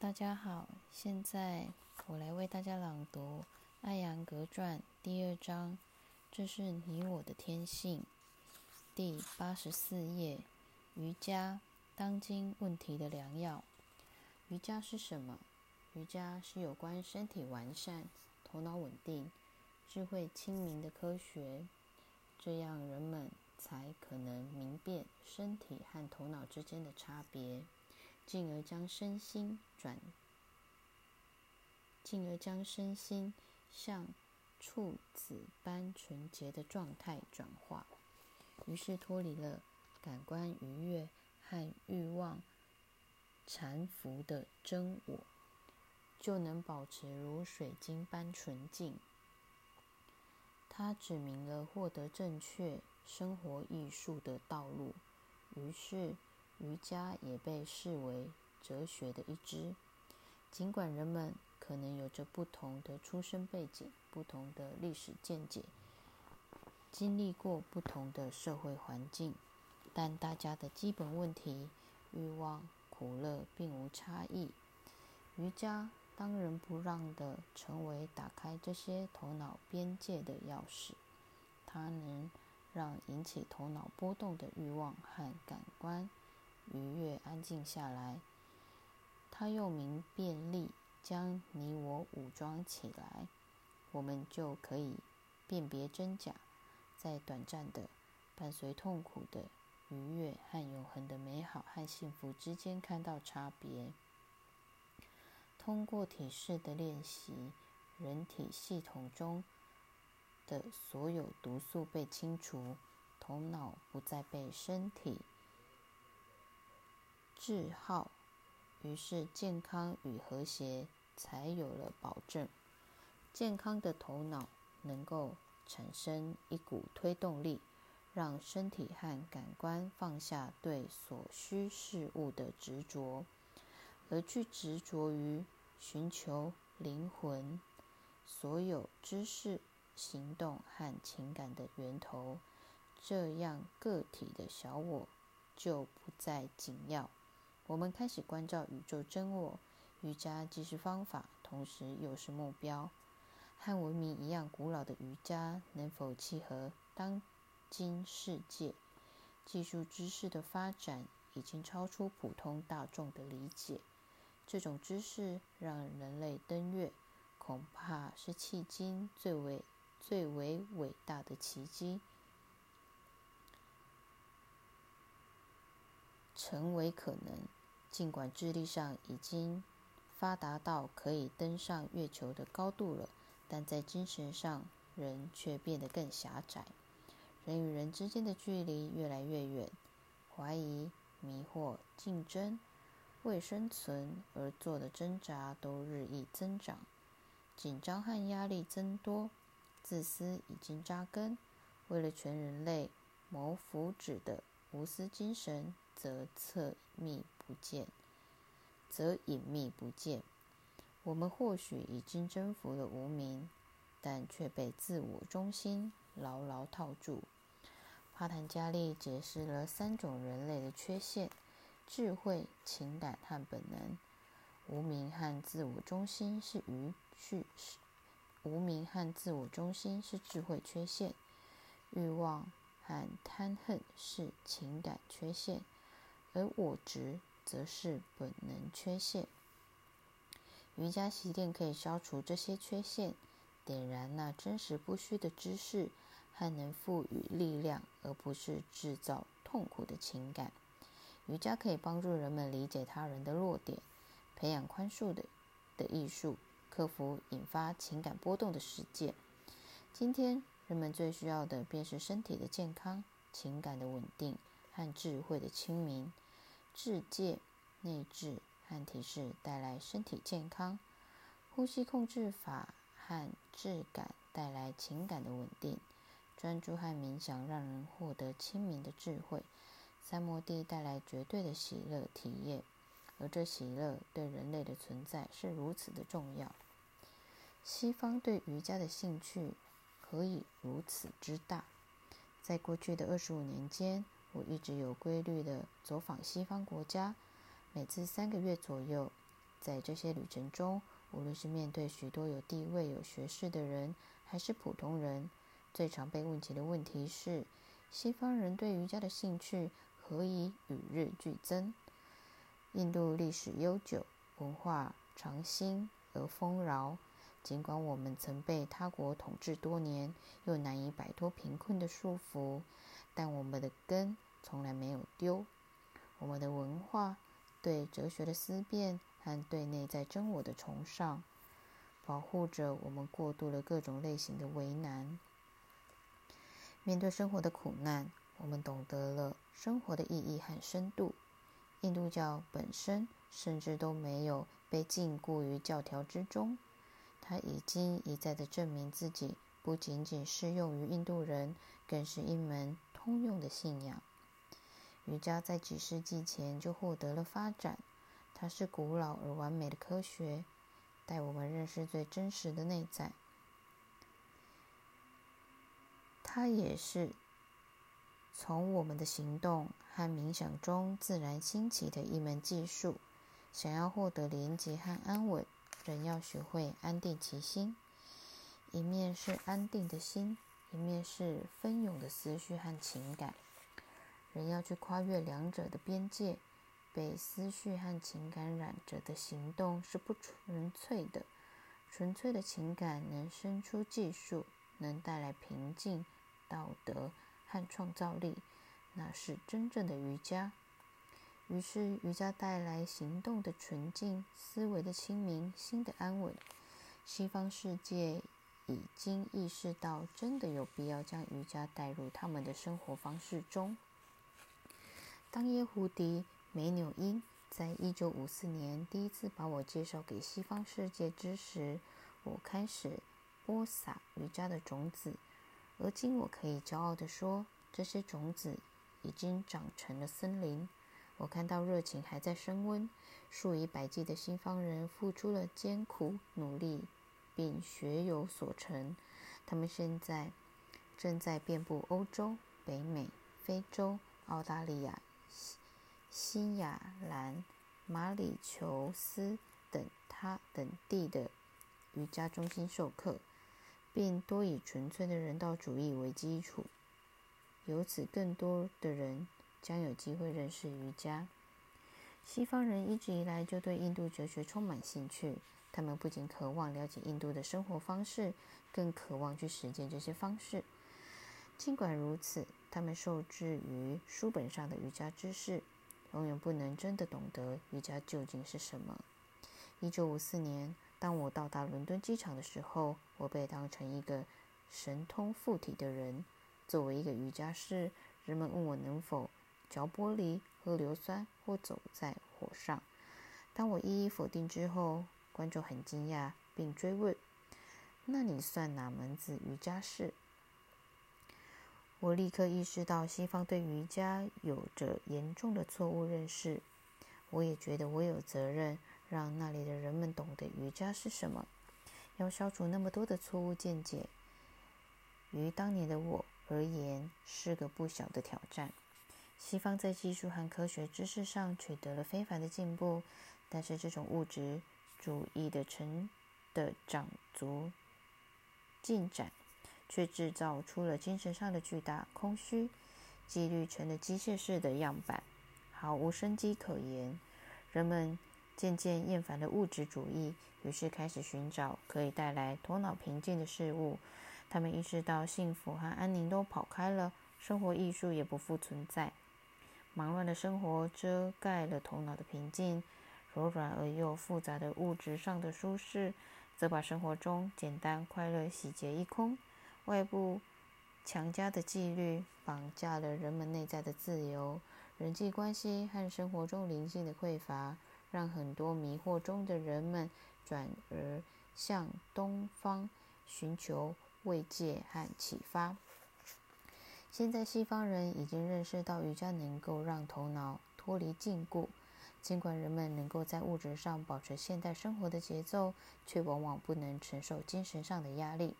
大家好，现在我来为大家朗读《艾扬格传》第二章，这是你我的天性。第八十四页，瑜伽当今问题的良药。瑜伽是什么？瑜伽是有关身体完善、头脑稳定、智慧清明的科学，这样人们才可能明辨身体和头脑之间的差别。进而将身心转，进而将身心向处子般纯洁的状态转化，于是脱离了感官愉悦和欲望缠缚的真我，就能保持如水晶般纯净。他指明了获得正确生活艺术的道路，于是。瑜伽也被视为哲学的一支，尽管人们可能有着不同的出生背景、不同的历史见解，经历过不同的社会环境，但大家的基本问题、欲望、苦乐并无差异。瑜伽当仁不让地成为打开这些头脑边界的钥匙，它能让引起头脑波动的欲望和感官。愉悦，安静下来。他用名便利将你我武装起来，我们就可以辨别真假，在短暂的、伴随痛苦的愉悦和永恒的美好和幸福之间看到差别。通过体式的练习，人体系统中的所有毒素被清除，头脑不再被身体。治好，于是健康与和谐才有了保证。健康的头脑能够产生一股推动力，让身体和感官放下对所需事物的执着，而去执着于寻求灵魂所有知识、行动和情感的源头。这样，个体的小我就不再紧要。我们开始关照宇宙真我。瑜伽既是方法，同时又是目标。和文明一样古老的瑜伽，能否契合当今世界？技术知识的发展已经超出普通大众的理解。这种知识让人类登月，恐怕是迄今最为最为伟大的奇迹。成为可能。尽管智力上已经发达到可以登上月球的高度了，但在精神上人却变得更狭窄。人与人之间的距离越来越远，怀疑、迷惑、竞争、为生存而做的挣扎都日益增长，紧张和压力增多，自私已经扎根。为了全人类谋福祉的无私精神。则侧密不见，则隐秘不见。我们或许已经征服了无名，但却被自我中心牢牢套住。帕坦加利解释了三种人类的缺陷：智慧、情感和本能。无名和自我中心是愚趣，无名和自我中心是智慧缺陷；欲望和贪恨是情感缺陷。而我执则是本能缺陷。瑜伽习练可以消除这些缺陷，点燃那真实不虚的知识，还能赋予力量，而不是制造痛苦的情感。瑜伽可以帮助人们理解他人的弱点，培养宽恕的的艺术，克服引发情感波动的事件。今天，人们最需要的便是身体的健康、情感的稳定和智慧的清明。智界、内治和体式带来身体健康；呼吸控制法和质感带来情感的稳定；专注和冥想让人获得清明的智慧；三摩地带来绝对的喜乐体验，而这喜乐对人类的存在是如此的重要。西方对瑜伽的兴趣何以如此之大？在过去的二十五年间。我一直有规律的走访西方国家，每次三个月左右，在这些旅程中，无论是面对许多有地位、有学识的人，还是普通人，最常被问起的问题是：西方人对瑜伽的兴趣何以与日俱增？印度历史悠久，文化长新而丰饶。尽管我们曾被他国统治多年，又难以摆脱贫困的束缚，但我们的根从来没有丢。我们的文化。对哲学的思辨和对内在真我的崇尚，保护着我们过渡了各种类型的为难。面对生活的苦难，我们懂得了生活的意义和深度。印度教本身甚至都没有被禁锢于教条之中，它已经一再的证明自己不仅仅适用于印度人，更是一门通用的信仰。瑜伽在几世纪前就获得了发展，它是古老而完美的科学，带我们认识最真实的内在。它也是从我们的行动和冥想中自然兴起的一门技术。想要获得连结和安稳，人要学会安定其心。一面是安定的心，一面是纷涌的思绪和情感。人要去跨越两者的边界，被思绪和情感染着的行动是不纯粹的。纯粹的情感能生出技术，能带来平静、道德和创造力，那是真正的瑜伽。于是，瑜伽带来行动的纯净、思维的清明、心的安稳。西方世界已经意识到，真的有必要将瑜伽带入他们的生活方式中。当耶胡迪·梅纽因在一九五四年第一次把我介绍给西方世界之时，我开始播撒瑜伽的种子。而今，我可以骄傲地说，这些种子已经长成了森林。我看到热情还在升温，数以百计的西方人付出了艰苦努力，并学有所成。他们现在正在遍布欧洲、北美、非洲、澳大利亚。西亚兰、马里求斯等他等地的瑜伽中心授课，并多以纯粹的人道主义为基础。由此，更多的人将有机会认识瑜伽。西方人一直以来就对印度哲学充满兴趣，他们不仅渴望了解印度的生活方式，更渴望去实践这些方式。尽管如此，他们受制于书本上的瑜伽知识。永远不能真的懂得瑜伽究竟是什么。一九五四年，当我到达伦敦机场的时候，我被当成一个神通附体的人。作为一个瑜伽师，人们问我能否嚼玻璃、喝硫酸或走在火上。当我一一否定之后，观众很惊讶，并追问：“那你算哪门子瑜伽士？”我立刻意识到西方对瑜伽有着严重的错误认识。我也觉得我有责任让那里的人们懂得瑜伽是什么。要消除那么多的错误见解，于当年的我而言是个不小的挑战。西方在技术和科学知识上取得了非凡的进步，但是这种物质主义的成的长足进展。却制造出了精神上的巨大空虚，纪律成了机械式的样板，毫无生机可言。人们渐渐厌烦了物质主义，于是开始寻找可以带来头脑平静的事物。他们意识到幸福和安宁都跑开了，生活艺术也不复存在。忙乱的生活遮盖了头脑的平静，柔软而又复杂的物质上的舒适，则把生活中简单快乐洗劫一空。外部强加的纪律绑架了人们内在的自由，人际关系和生活中灵性的匮乏，让很多迷惑中的人们转而向东方寻求慰藉和启发。现在，西方人已经认识到瑜伽能够让头脑脱离禁锢，尽管人们能够在物质上保持现代生活的节奏，却往往不能承受精神上的压力。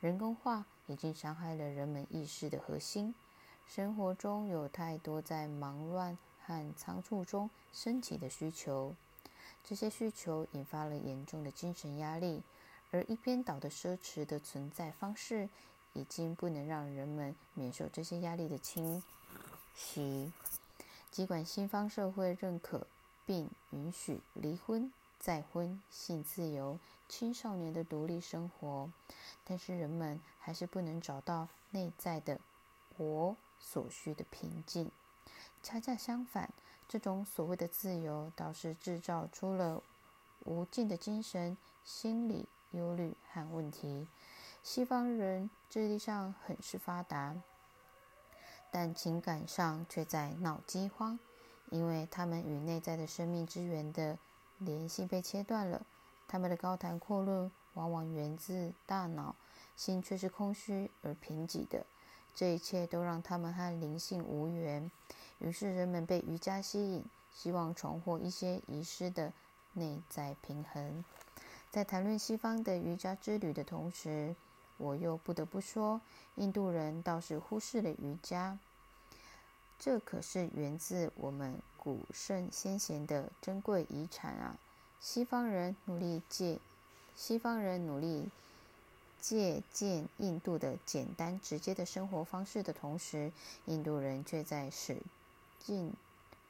人工化已经伤害了人们意识的核心。生活中有太多在忙乱和仓促中升起的需求，这些需求引发了严重的精神压力，而一边倒的奢侈的存在方式，已经不能让人们免受这些压力的侵袭。尽管西方社会认可并允许离婚、再婚、性自由、青少年的独立生活，但是人们还是不能找到内在的我所需的平静。恰恰相反，这种所谓的自由，倒是制造出了无尽的精神、心理忧虑和问题。西方人智力上很是发达。但情感上却在闹饥荒，因为他们与内在的生命之源的联系被切断了。他们的高谈阔论往往源自大脑，心却是空虚而贫瘠的。这一切都让他们和灵性无缘。于是人们被瑜伽吸引，希望重获一些遗失的内在平衡。在谈论西方的瑜伽之旅的同时，我又不得不说，印度人倒是忽视了瑜伽。这可是源自我们古圣先贤的珍贵遗产啊！西方人努力借西方人努力借鉴印度的简单直接的生活方式的同时，印度人却在使劲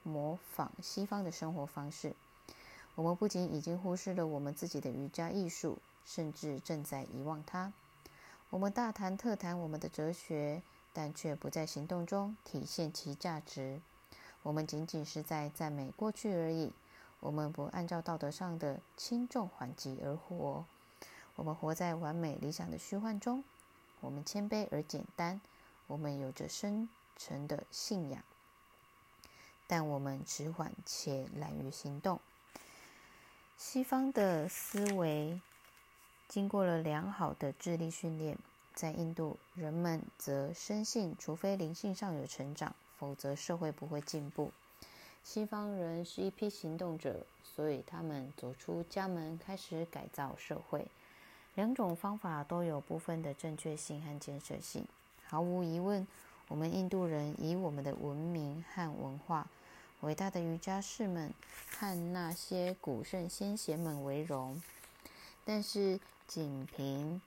模仿西方的生活方式。我们不仅已经忽视了我们自己的瑜伽艺术，甚至正在遗忘它。我们大谈特谈我们的哲学，但却不在行动中体现其价值。我们仅仅是在赞美过去而已。我们不按照道德上的轻重缓急而活。我们活在完美理想的虚幻中。我们谦卑而简单。我们有着深沉的信仰，但我们迟缓且懒于行动。西方的思维。经过了良好的智力训练，在印度，人们则深信，除非灵性上有成长，否则社会不会进步。西方人是一批行动者，所以他们走出家门，开始改造社会。两种方法都有部分的正确性和建设性。毫无疑问，我们印度人以我们的文明和文化、伟大的瑜伽士们和那些古圣先贤们为荣。但是，仅凭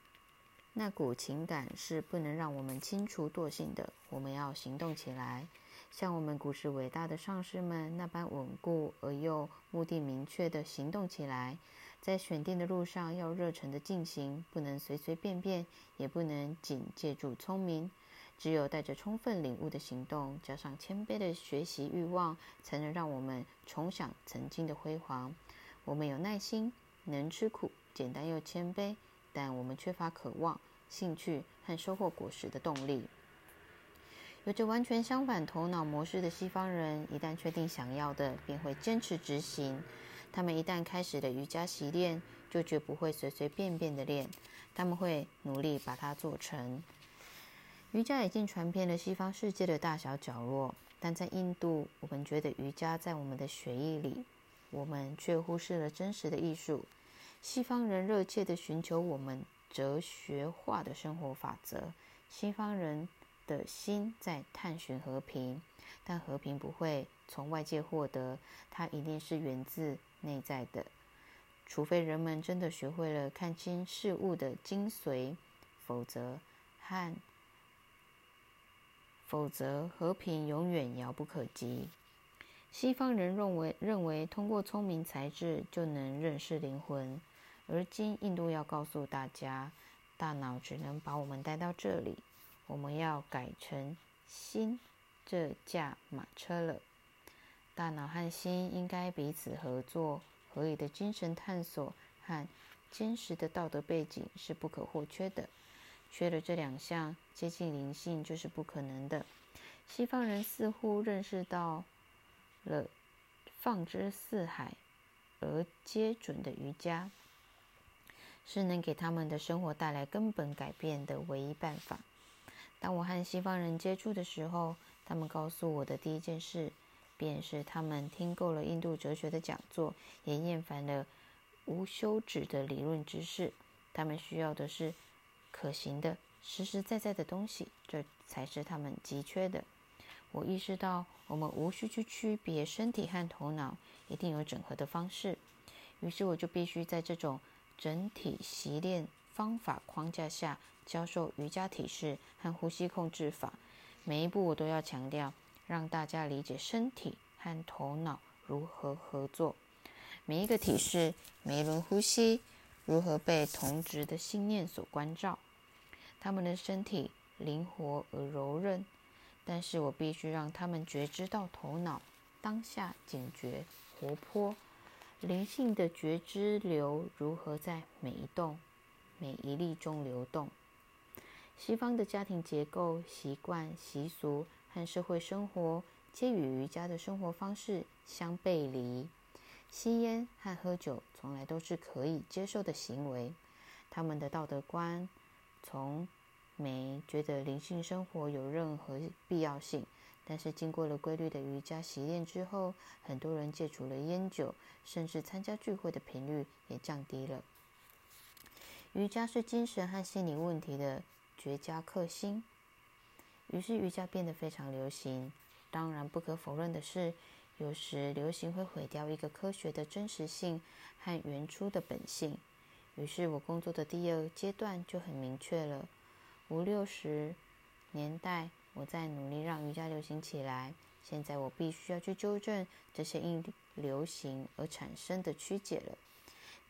那股情感是不能让我们清除惰性的。我们要行动起来，像我们古时伟大的上师们那般稳固而又目的明确的行动起来。在选定的路上要热忱的进行，不能随随便便，也不能仅借助聪明。只有带着充分领悟的行动，加上谦卑的学习欲望，才能让我们重享曾经的辉煌。我们有耐心，能吃苦。简单又谦卑，但我们缺乏渴望、兴趣和收获果实的动力。有着完全相反头脑模式的西方人，一旦确定想要的，便会坚持执行。他们一旦开始了瑜伽习练，就绝不会随随便便的练。他们会努力把它做成。瑜伽已经传遍了西方世界的大小角落，但在印度，我们觉得瑜伽在我们的血液里，我们却忽视了真实的艺术。西方人热切地寻求我们哲学化的生活法则。西方人的心在探寻和平，但和平不会从外界获得，它一定是源自内在的。除非人们真的学会了看清事物的精髓，否则和否则和平永远遥不可及。西方人认为，认为通过聪明才智就能认识灵魂。而今，印度要告诉大家，大脑只能把我们带到这里。我们要改成心这架马车了。大脑和心应该彼此合作，合理的精神探索和坚实的道德背景是不可或缺的。缺了这两项，接近灵性就是不可能的。西方人似乎认识到了放之四海而皆准的瑜伽。是能给他们的生活带来根本改变的唯一办法。当我和西方人接触的时候，他们告诉我的第一件事，便是他们听够了印度哲学的讲座，也厌烦了无休止的理论知识。他们需要的是可行的、实实在在的东西，这才是他们急缺的。我意识到，我们无需去区别身体和头脑，一定有整合的方式。于是我就必须在这种整体习练方法框架下教授瑜伽体式和呼吸控制法。每一步我都要强调，让大家理解身体和头脑如何合作。每一个体式，每一轮呼吸，如何被同值的信念所关照。他们的身体灵活而柔韧，但是我必须让他们觉知到头脑当下警觉、活泼。灵性的觉知流如何在每一动、每一粒中流动？西方的家庭结构、习惯、习俗和社会生活，皆与瑜伽的生活方式相背离。吸烟和喝酒从来都是可以接受的行为。他们的道德观从没觉得灵性生活有任何必要性。但是经过了规律的瑜伽习练之后，很多人戒除了烟酒，甚至参加聚会的频率也降低了。瑜伽是精神和心理问题的绝佳克星，于是瑜伽变得非常流行。当然，不可否认的是，有时流行会毁掉一个科学的真实性和原初的本性。于是我工作的第二阶段就很明确了：五六十年代。我在努力让瑜伽流行起来。现在我必须要去纠正这些因流行而产生的曲解了。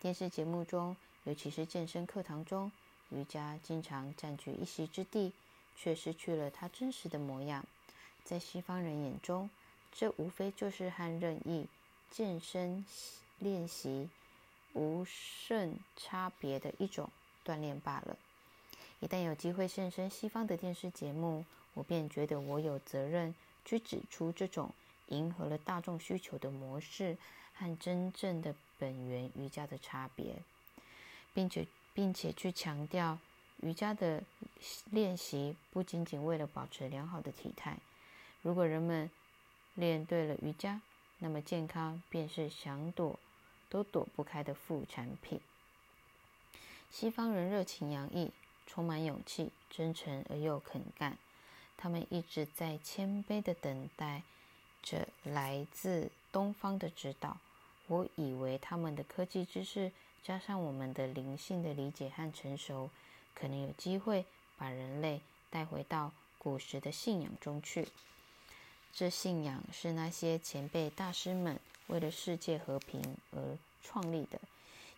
电视节目中，尤其是健身课堂中，瑜伽经常占据一席之地，却失去了它真实的模样。在西方人眼中，这无非就是和任意健身练习无甚差别的一种锻炼罢了。一旦有机会现身西方的电视节目，我便觉得我有责任去指出这种迎合了大众需求的模式和真正的本源瑜伽的差别，并且并且去强调瑜伽的练习不仅仅为了保持良好的体态。如果人们练对了瑜伽，那么健康便是想躲都躲不开的副产品。西方人热情洋溢，充满勇气，真诚而又肯干。他们一直在谦卑地等待着来自东方的指导。我以为他们的科技知识加上我们的灵性的理解和成熟，可能有机会把人类带回到古时的信仰中去。这信仰是那些前辈大师们为了世界和平而创立的。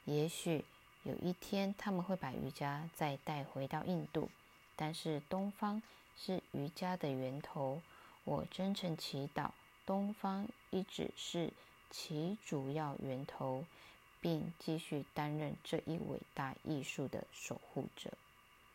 也许有一天他们会把瑜伽再带回到印度，但是东方。是瑜伽的源头。我真诚祈祷东方一直是其主要源头，并继续担任这一伟大艺术的守护者。